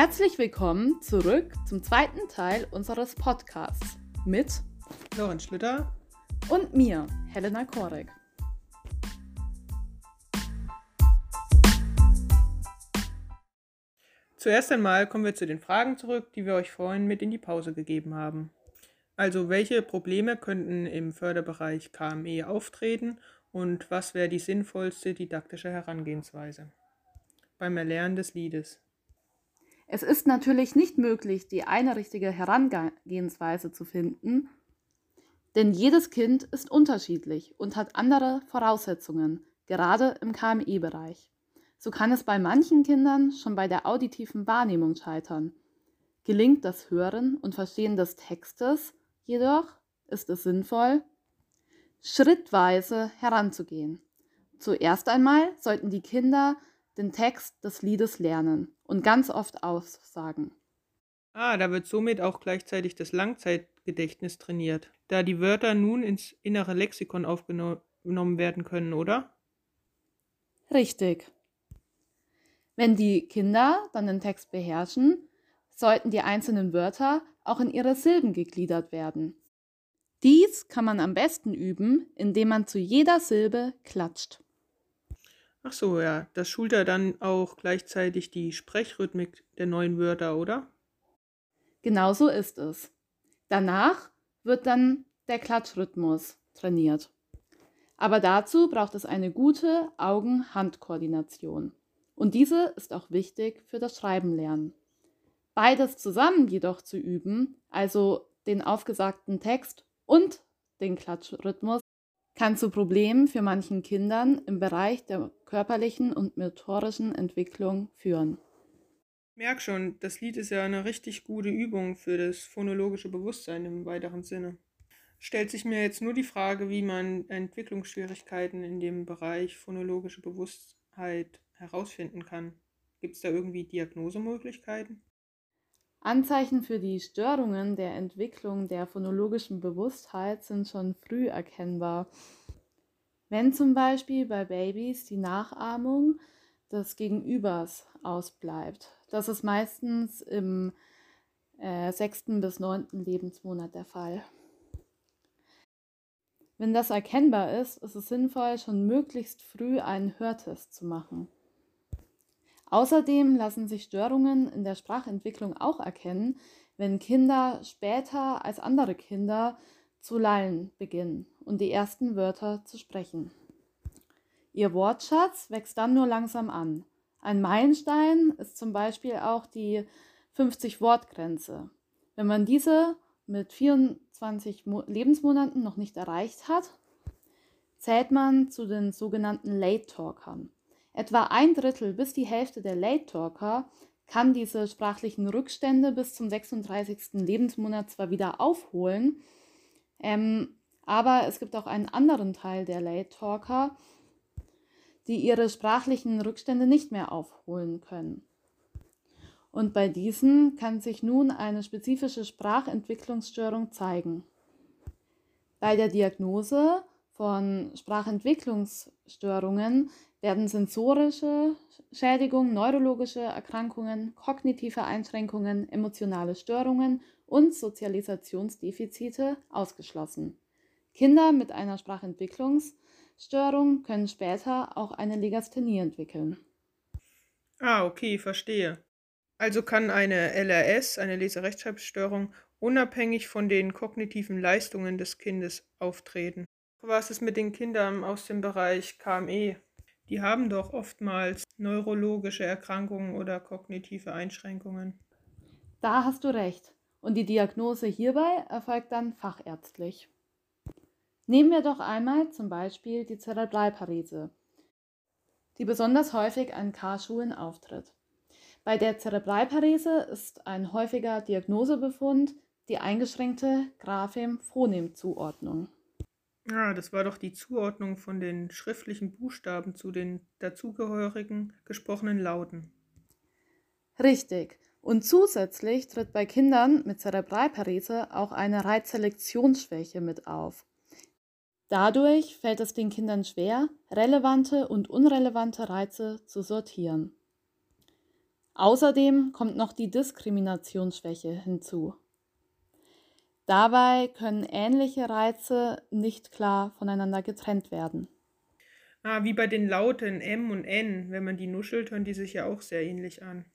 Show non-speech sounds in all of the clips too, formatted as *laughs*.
Herzlich willkommen zurück zum zweiten Teil unseres Podcasts mit Lorenz Schlüter und mir, Helena Korek. Zuerst einmal kommen wir zu den Fragen zurück, die wir euch vorhin mit in die Pause gegeben haben. Also welche Probleme könnten im Förderbereich KME auftreten und was wäre die sinnvollste didaktische Herangehensweise beim Erlernen des Liedes? Es ist natürlich nicht möglich, die eine richtige Herangehensweise zu finden, denn jedes Kind ist unterschiedlich und hat andere Voraussetzungen, gerade im KMI-Bereich. So kann es bei manchen Kindern schon bei der auditiven Wahrnehmung scheitern. Gelingt das Hören und Verstehen des Textes jedoch, ist es sinnvoll, schrittweise heranzugehen. Zuerst einmal sollten die Kinder den Text des Liedes lernen und ganz oft aussagen. Ah, da wird somit auch gleichzeitig das Langzeitgedächtnis trainiert, da die Wörter nun ins innere Lexikon aufgenommen werden können, oder? Richtig. Wenn die Kinder dann den Text beherrschen, sollten die einzelnen Wörter auch in ihre Silben gegliedert werden. Dies kann man am besten üben, indem man zu jeder Silbe klatscht. Ach so, ja, das schult ja dann auch gleichzeitig die Sprechrhythmik der neuen Wörter, oder? Genau so ist es. Danach wird dann der Klatschrhythmus trainiert. Aber dazu braucht es eine gute Augen-Hand-Koordination. Und diese ist auch wichtig für das Schreibenlernen. Beides zusammen jedoch zu üben, also den aufgesagten Text und den Klatschrhythmus kann zu Problemen für manchen Kindern im Bereich der körperlichen und motorischen Entwicklung führen. Merk schon, das Lied ist ja eine richtig gute Übung für das phonologische Bewusstsein im weiteren Sinne. Stellt sich mir jetzt nur die Frage, wie man Entwicklungsschwierigkeiten in dem Bereich phonologische Bewusstheit herausfinden kann. Gibt es da irgendwie Diagnosemöglichkeiten? Anzeichen für die Störungen der Entwicklung der phonologischen Bewusstheit sind schon früh erkennbar. Wenn zum Beispiel bei Babys die Nachahmung des Gegenübers ausbleibt, das ist meistens im äh, sechsten bis neunten Lebensmonat der Fall. Wenn das erkennbar ist, ist es sinnvoll, schon möglichst früh einen Hörtest zu machen. Außerdem lassen sich Störungen in der Sprachentwicklung auch erkennen, wenn Kinder später als andere Kinder zu lallen beginnen und die ersten Wörter zu sprechen. Ihr Wortschatz wächst dann nur langsam an. Ein Meilenstein ist zum Beispiel auch die 50-Wort-Grenze. Wenn man diese mit 24 Lebensmonaten noch nicht erreicht hat, zählt man zu den sogenannten Late Talkern. Etwa ein Drittel bis die Hälfte der Late Talker kann diese sprachlichen Rückstände bis zum 36. Lebensmonat zwar wieder aufholen, ähm, aber es gibt auch einen anderen Teil der Late Talker, die ihre sprachlichen Rückstände nicht mehr aufholen können. Und bei diesen kann sich nun eine spezifische Sprachentwicklungsstörung zeigen. Bei der Diagnose von Sprachentwicklungsstörungen werden sensorische Schädigungen, neurologische Erkrankungen, kognitive Einschränkungen, emotionale Störungen und Sozialisationsdefizite ausgeschlossen. Kinder mit einer Sprachentwicklungsstörung können später auch eine Legasthenie entwickeln. Ah, okay, verstehe. Also kann eine LRS, eine Leserechtschreibstörung, unabhängig von den kognitiven Leistungen des Kindes auftreten. Was ist mit den Kindern aus dem Bereich KME? Die haben doch oftmals neurologische Erkrankungen oder kognitive Einschränkungen. Da hast du recht. Und die Diagnose hierbei erfolgt dann fachärztlich. Nehmen wir doch einmal zum Beispiel die Zerebralparese, die besonders häufig an K-Schulen auftritt. Bei der Zerebralparese ist ein häufiger Diagnosebefund die eingeschränkte Graphem-Phonem-Zuordnung. Ja, das war doch die Zuordnung von den schriftlichen Buchstaben zu den dazugehörigen gesprochenen Lauten. Richtig. Und zusätzlich tritt bei Kindern mit Zerebralparese auch eine Reizselektionsschwäche mit auf. Dadurch fällt es den Kindern schwer, relevante und unrelevante Reize zu sortieren. Außerdem kommt noch die Diskriminationsschwäche hinzu. Dabei können ähnliche Reize nicht klar voneinander getrennt werden. Ah, wie bei den Lauten M und N. Wenn man die nuschelt, hören die sich ja auch sehr ähnlich an.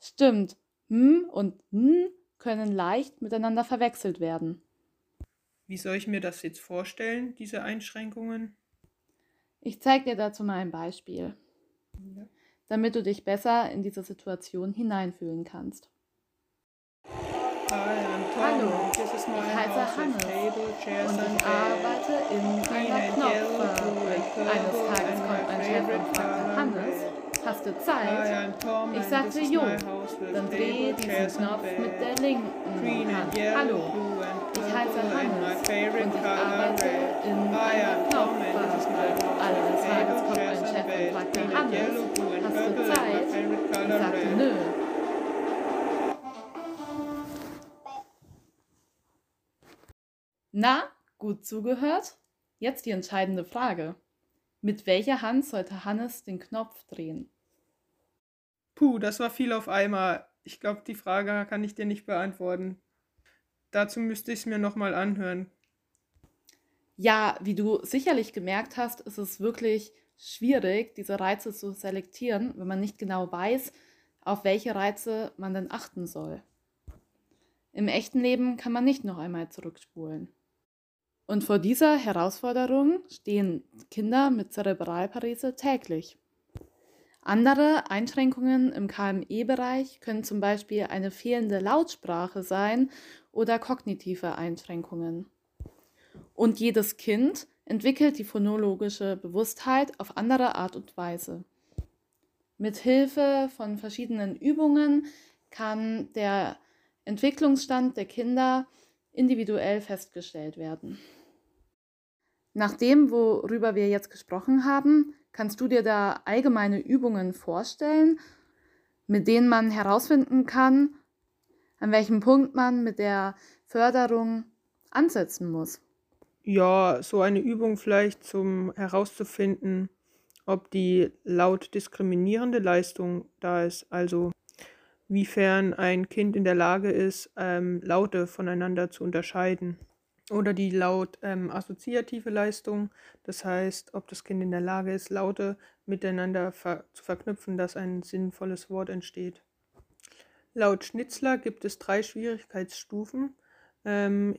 Stimmt. M und N können leicht miteinander verwechselt werden. Wie soll ich mir das jetzt vorstellen, diese Einschränkungen? Ich zeige dir dazu mal ein Beispiel, ja. damit du dich besser in diese Situation hineinfühlen kannst. Hallo, ich heiße Hannes und ich arbeite in einer Knopffabrik. Eines Tages kommt mein Chef und fragte, Hannes, hast du Zeit? Ich sagte, jo, dann dreh diesen Knopf mit der linken Hand. Hallo, ich heiße Hannes und ich arbeite in einer Knopffabrik. Eines Tages kommt mein Chef und fragte, Hannes, hast du Zeit? Ich sagte, nö. Na, gut zugehört? Jetzt die entscheidende Frage. Mit welcher Hand sollte Hannes den Knopf drehen? Puh, das war viel auf einmal. Ich glaube, die Frage kann ich dir nicht beantworten. Dazu müsste ich es mir nochmal anhören. Ja, wie du sicherlich gemerkt hast, ist es wirklich schwierig, diese Reize zu selektieren, wenn man nicht genau weiß, auf welche Reize man denn achten soll. Im echten Leben kann man nicht noch einmal zurückspulen. Und vor dieser Herausforderung stehen Kinder mit Zerebralparese täglich. Andere Einschränkungen im KME-Bereich können zum Beispiel eine fehlende Lautsprache sein oder kognitive Einschränkungen. Und jedes Kind entwickelt die phonologische Bewusstheit auf andere Art und Weise. Mit Hilfe von verschiedenen Übungen kann der Entwicklungsstand der Kinder individuell festgestellt werden. Nach dem, worüber wir jetzt gesprochen haben, kannst du dir da allgemeine Übungen vorstellen, mit denen man herausfinden kann, an welchem Punkt man mit der Förderung ansetzen muss. Ja, so eine Übung vielleicht zum herauszufinden, ob die laut diskriminierende Leistung da ist, also wiefern ein Kind in der Lage ist, ähm, Laute voneinander zu unterscheiden oder die laut ähm, assoziative Leistung, das heißt, ob das Kind in der Lage ist, Laute miteinander ver zu verknüpfen, dass ein sinnvolles Wort entsteht. Laut Schnitzler gibt es drei Schwierigkeitsstufen, ähm,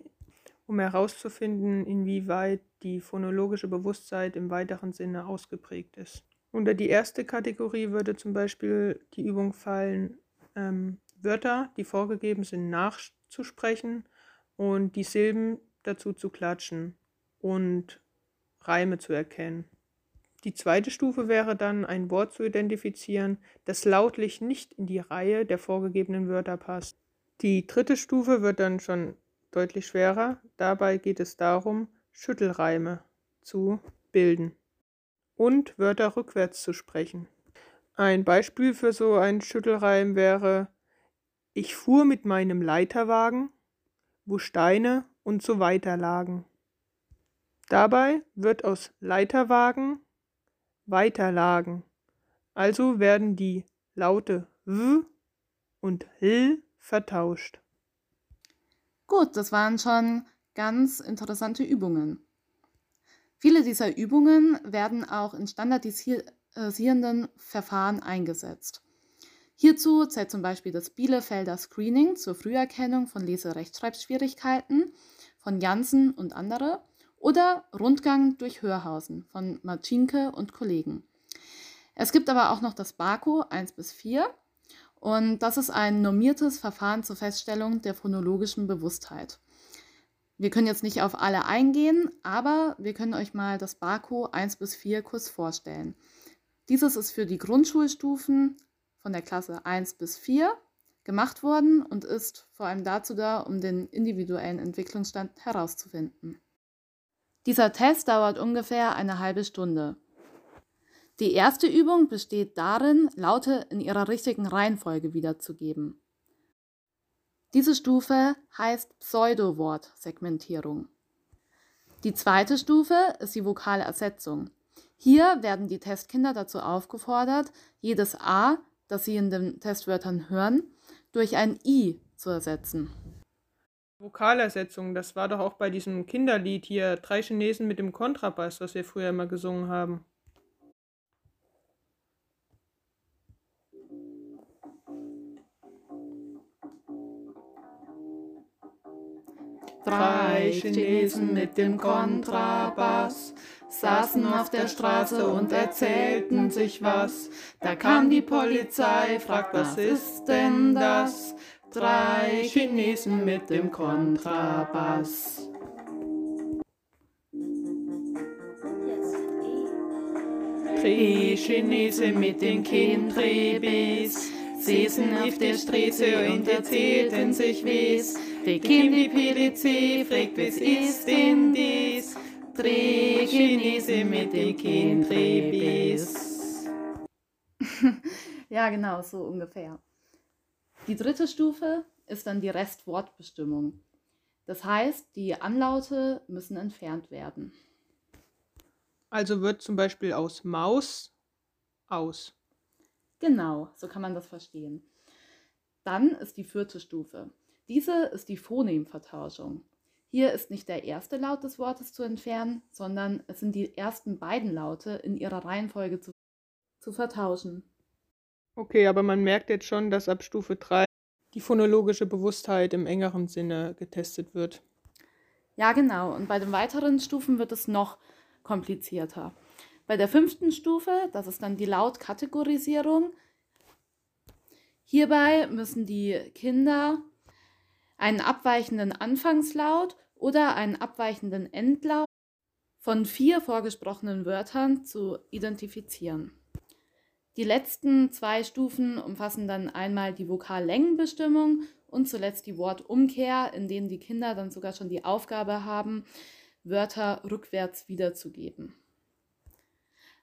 um herauszufinden, inwieweit die phonologische Bewusstheit im weiteren Sinne ausgeprägt ist. Unter die erste Kategorie würde zum Beispiel die Übung fallen, ähm, Wörter, die vorgegeben sind, nachzusprechen und die Silben dazu zu klatschen und Reime zu erkennen. Die zweite Stufe wäre dann, ein Wort zu identifizieren, das lautlich nicht in die Reihe der vorgegebenen Wörter passt. Die dritte Stufe wird dann schon deutlich schwerer. Dabei geht es darum, Schüttelreime zu bilden und Wörter rückwärts zu sprechen. Ein Beispiel für so einen Schüttelreim wäre Ich fuhr mit meinem Leiterwagen, wo Steine und so weiter lagen. Dabei wird aus Leiterwagen Weiterlagen. Also werden die Laute W und L vertauscht. Gut, das waren schon ganz interessante Übungen. Viele dieser Übungen werden auch in standardisierenden Verfahren eingesetzt. Hierzu zählt zum Beispiel das Bielefelder Screening zur Früherkennung von Leserechtschreibschwierigkeiten von Janssen und andere oder Rundgang durch Hörhausen von Marcinke und Kollegen. Es gibt aber auch noch das BAKO 1 bis 4 und das ist ein normiertes Verfahren zur Feststellung der phonologischen Bewusstheit. Wir können jetzt nicht auf alle eingehen, aber wir können euch mal das BAKO 1 bis 4 kurz vorstellen. Dieses ist für die Grundschulstufen von der Klasse 1 bis 4 gemacht worden und ist vor allem dazu da, um den individuellen Entwicklungsstand herauszufinden. Dieser Test dauert ungefähr eine halbe Stunde. Die erste Übung besteht darin, Laute in ihrer richtigen Reihenfolge wiederzugeben. Diese Stufe heißt Pseudowort-Segmentierung. Die zweite Stufe ist die vokale Ersetzung. Hier werden die Testkinder dazu aufgefordert, jedes A das Sie in den Testwörtern hören, durch ein I zu ersetzen. Vokalersetzung, das war doch auch bei diesem Kinderlied hier, drei Chinesen mit dem Kontrabass, was wir früher immer gesungen haben. Drei Chinesen mit dem Kontrabass saßen auf der Straße und erzählten sich was. Da kam die Polizei, fragt, was ist denn das? Drei Chinesen mit dem Kontrabass. Drei Chinesen mit den Kindrebis saßen auf der Straße und erzählten sich was. Da kam die PDC, fragt, was ist denn dies? Drei Chinesen mit den Kindrebis. *laughs* ja, genau, so ungefähr. Die dritte Stufe ist dann die Restwortbestimmung. Das heißt, die Anlaute müssen entfernt werden. Also wird zum Beispiel aus Maus aus. Genau, so kann man das verstehen. Dann ist die vierte Stufe. Diese ist die Phonemvertauschung. Hier ist nicht der erste Laut des Wortes zu entfernen, sondern es sind die ersten beiden Laute in ihrer Reihenfolge zu, zu vertauschen. Okay, aber man merkt jetzt schon, dass ab Stufe 3 die phonologische Bewusstheit im engeren Sinne getestet wird. Ja, genau. Und bei den weiteren Stufen wird es noch komplizierter. Bei der fünften Stufe, das ist dann die Lautkategorisierung, hierbei müssen die Kinder einen abweichenden Anfangslaut oder einen abweichenden Endlaut von vier vorgesprochenen Wörtern zu identifizieren. Die letzten zwei Stufen umfassen dann einmal die Vokallängenbestimmung und zuletzt die Wortumkehr, in denen die Kinder dann sogar schon die Aufgabe haben, Wörter rückwärts wiederzugeben.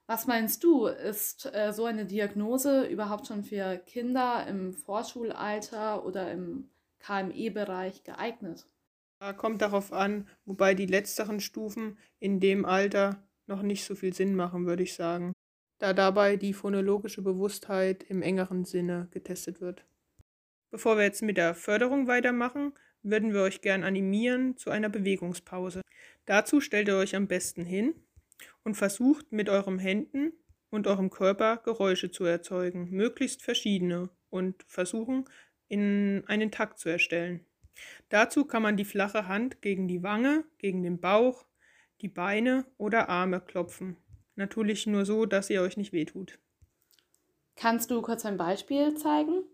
Was meinst du, ist äh, so eine Diagnose überhaupt schon für Kinder im Vorschulalter oder im KME-Bereich geeignet? Kommt darauf an, wobei die letzteren Stufen in dem Alter noch nicht so viel Sinn machen, würde ich sagen da dabei die phonologische Bewusstheit im engeren Sinne getestet wird. Bevor wir jetzt mit der Förderung weitermachen, würden wir euch gern animieren zu einer Bewegungspause. Dazu stellt ihr euch am besten hin und versucht mit euren Händen und eurem Körper Geräusche zu erzeugen, möglichst verschiedene und versuchen in einen Takt zu erstellen. Dazu kann man die flache Hand gegen die Wange, gegen den Bauch, die Beine oder Arme klopfen Natürlich nur so, dass ihr euch nicht wehtut. Kannst du kurz ein Beispiel zeigen?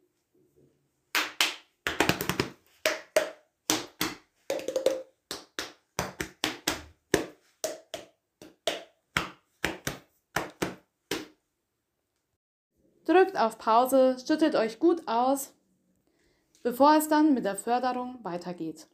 Drückt auf Pause, schüttet euch gut aus, bevor es dann mit der Förderung weitergeht.